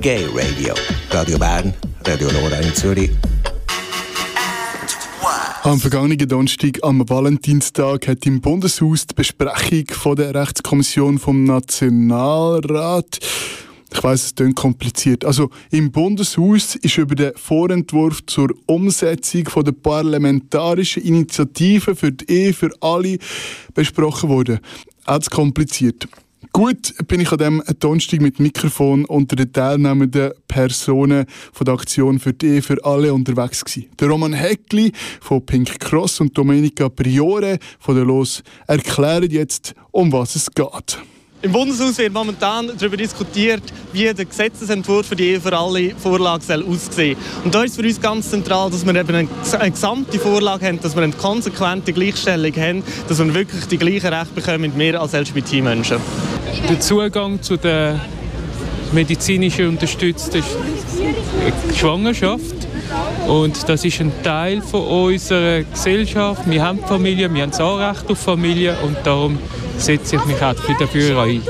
Gay Radio. Radio Bern, Radio Nora in Zürich. Am vergangenen Donnerstag, am Valentinstag, hat im Bundeshaus die Besprechung von der Rechtskommission vom Nationalrat ich weiß, es klingt kompliziert. Also im Bundeshaus ist über den Vorentwurf zur Umsetzung von der parlamentarischen Initiative für die Ehe für alle besprochen worden. Auch kompliziert. Gut bin ich an diesem Donnerstag mit Mikrofon unter den teilnehmenden Personen von der Aktion für die Ehe für alle unterwegs gewesen. Der Roman Heckli von Pink Cross und Domenica Priore von der Los erklären jetzt, um was es geht. Im Bundeshaus wird momentan darüber diskutiert, wie der Gesetzesentwurf für die Ehe für alle Vorlage soll aussehen Und da ist für uns ganz zentral, dass wir eben eine, gesamte Vorlage haben, dass wir eine konsequente Gleichstellung haben, dass wir wirklich die gleichen Rechte bekommen wie wir als LGBT-Menschen. Der Zugang zu der medizinischen unterstützten Schwangerschaft und das ist ein Teil von unserer Gesellschaft. Wir haben Familie, wir haben das Anrecht auf Familie und darum setze ich mich auch dafür ein.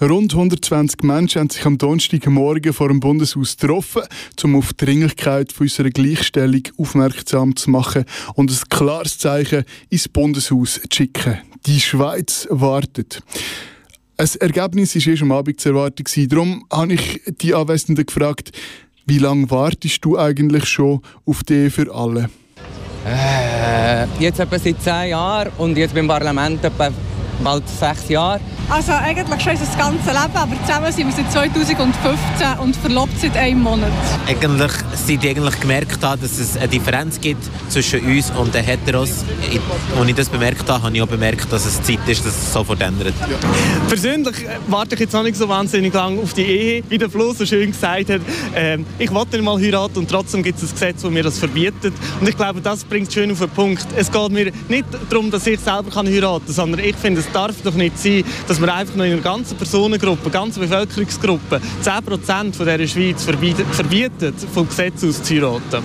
Rund 120 Menschen haben sich am Donnerstagmorgen vor dem Bundeshaus getroffen, um auf die Dringlichkeit unserer Gleichstellung aufmerksam zu machen und ein klares Zeichen ins Bundeshaus zu schicken. Die Schweiz wartet. Ein Ergebnis war erst am Abend zu erwarten. Darum habe ich die Anwesenden gefragt, wie lange wartest du eigentlich schon auf die für alle? Äh, jetzt etwa seit zehn Jahren und jetzt beim Parlament etwa bald sechs Jahre. Also eigentlich schon unser ganzes Leben, aber zusammen sind wir seit 2015 und verlobt seit einem Monat. Eigentlich, seit ich eigentlich gemerkt habe, dass es eine Differenz gibt zwischen uns und den Heteros, als ich das bemerkt habe, habe ich auch bemerkt, dass es Zeit ist, dass es sofort ändert. Ja. Persönlich äh, warte ich jetzt noch nicht so wahnsinnig lange auf die Ehe. Wie der Flo so schön gesagt hat, äh, ich wollte nicht mal heiraten und trotzdem gibt es ein Gesetz, das mir das verbietet. Und ich glaube, das bringt es schön auf den Punkt. Es geht mir nicht darum, dass ich selber kann heiraten kann, sondern ich finde, es darf doch nicht sein, dass wir einfach noch in einer ganzen Personengruppe, ganzen Bevölkerungsgruppe 10% von dieser Schweiz verbieten, vom Gesetz aus zu heiraten.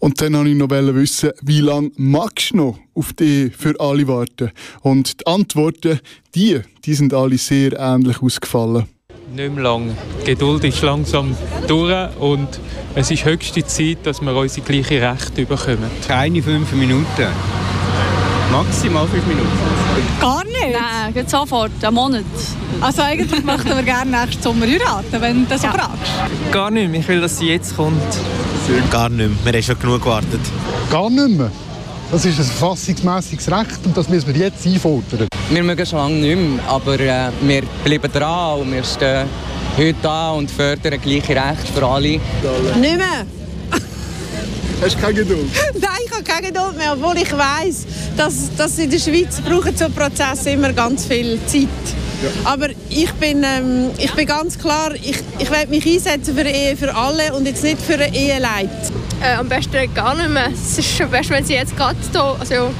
Und dann wollte ich noch wissen, wie lange magst du noch auf die für alle warten? Und die Antworten, die, die sind alle sehr ähnlich ausgefallen. Nicht mehr lang. Die Geduld ist langsam durch und es ist höchste Zeit, dass wir unsere gleichen Rechte bekommen. Keine fünf Minuten. Maximal fünf Minuten. Gar nicht? Nein, geht sofort, einen Monat. Also eigentlich möchten wir gerne nächsten Sommer heiraten, wenn du das ja. so fragst. Gar nicht mehr. Ich will, dass sie jetzt kommt. Gar nicht mehr. Wir haben schon genug gewartet. Gar nicht mehr? Das ist ein verfassungsmässiges Recht und das müssen wir jetzt einfordern. Wir mögen schon lange nicht mehr, aber äh, wir bleiben dran und wir stehen heute da und fördern gleiche Rechte für alle. Nicht mehr. Hast du keine Geduld? Nein, ich habe keine Geduld mehr, obwohl ich weiss, dass, dass in der Schweiz brauchen so Prozesse immer ganz viel Zeit. Ja. Aber ich bin, ähm, ich bin ganz klar, ich, ich werde mich einsetzen für eine Ehe für alle und jetzt nicht für eine Eheleid. Äh, am besten gar nicht mehr. Es ist schon besser, wenn sie jetzt gerade hier, also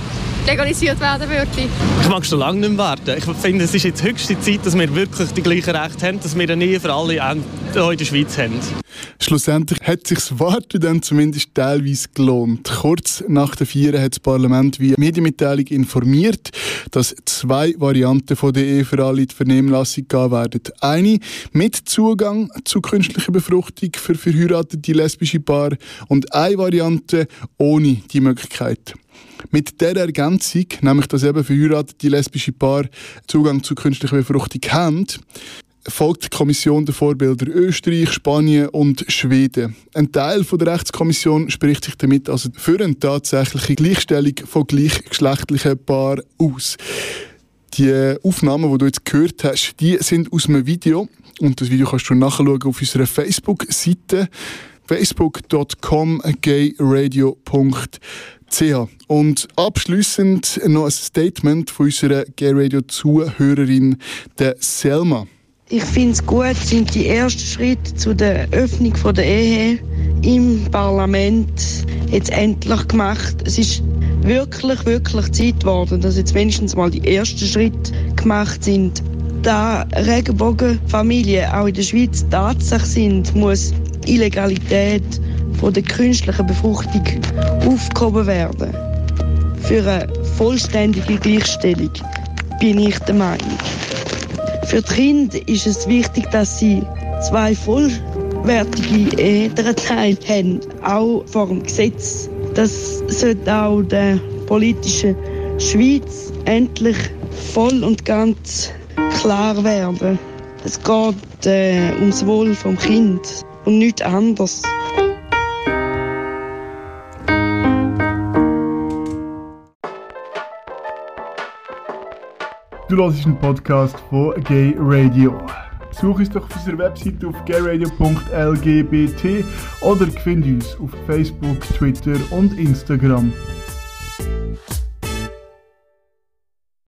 legalisiert werden würde. Ich mag schon lange nicht mehr warten. Ich finde, es ist jetzt höchste Zeit, dass wir wirklich die gleichen Rechte haben, dass wir eine Ehe für alle hier in der Schweiz haben. Schlussendlich hat sich das Warten dann zumindest teilweise gelohnt. Kurz nach der Vieren hat das Parlament via Medienmitteilung informiert, dass zwei Varianten von der Ehe für alle in die Vernehmlassung gehen werden. Eine mit Zugang zu künstlicher Befruchtung für verheiratete lesbische Paare und eine Variante ohne die Möglichkeit. Mit der Ergänzung, nämlich dass eben verheiratete lesbische Paare Zugang zu künstlicher Befruchtung haben, folgt die Kommission der Vorbilder Österreich, Spanien und Schweden. Ein Teil von der Rechtskommission spricht sich damit also für eine tatsächliche Gleichstellung von gleichgeschlechtlichen Paaren aus. Die Aufnahmen, die du jetzt gehört hast, die sind aus einem Video und das Video kannst du nachschauen auf unserer Facebook-Seite facebook.com gayradio.ch und abschließend noch ein Statement von unserer Gay Radio Zuhörerin der Selma. Ich finde es gut, sind die ersten Schritte zu der Öffnung von der Ehe im Parlament jetzt endlich gemacht. Es ist wirklich, wirklich Zeit geworden, dass jetzt wenigstens mal die ersten Schritte gemacht sind. Da Regenbogenfamilien auch in der Schweiz Tatsache sind, muss Illegalität von der künstlichen Befruchtung aufgehoben werden. Für eine vollständige Gleichstellung bin ich der Meinung. Für die Kinder ist es wichtig, dass sie zwei voll gleichwertige Elternteil haben, auch vor dem Gesetz. Das sollte auch der politischen Schweiz endlich voll und ganz klar werden. Es geht äh, ums Wohl vom Kind und nichts anderes. Du hörst einen Podcast von Gay Radio. Besuch uns doch auf unserer Website auf gayradio.lgbt oder find uns auf Facebook, Twitter und Instagram.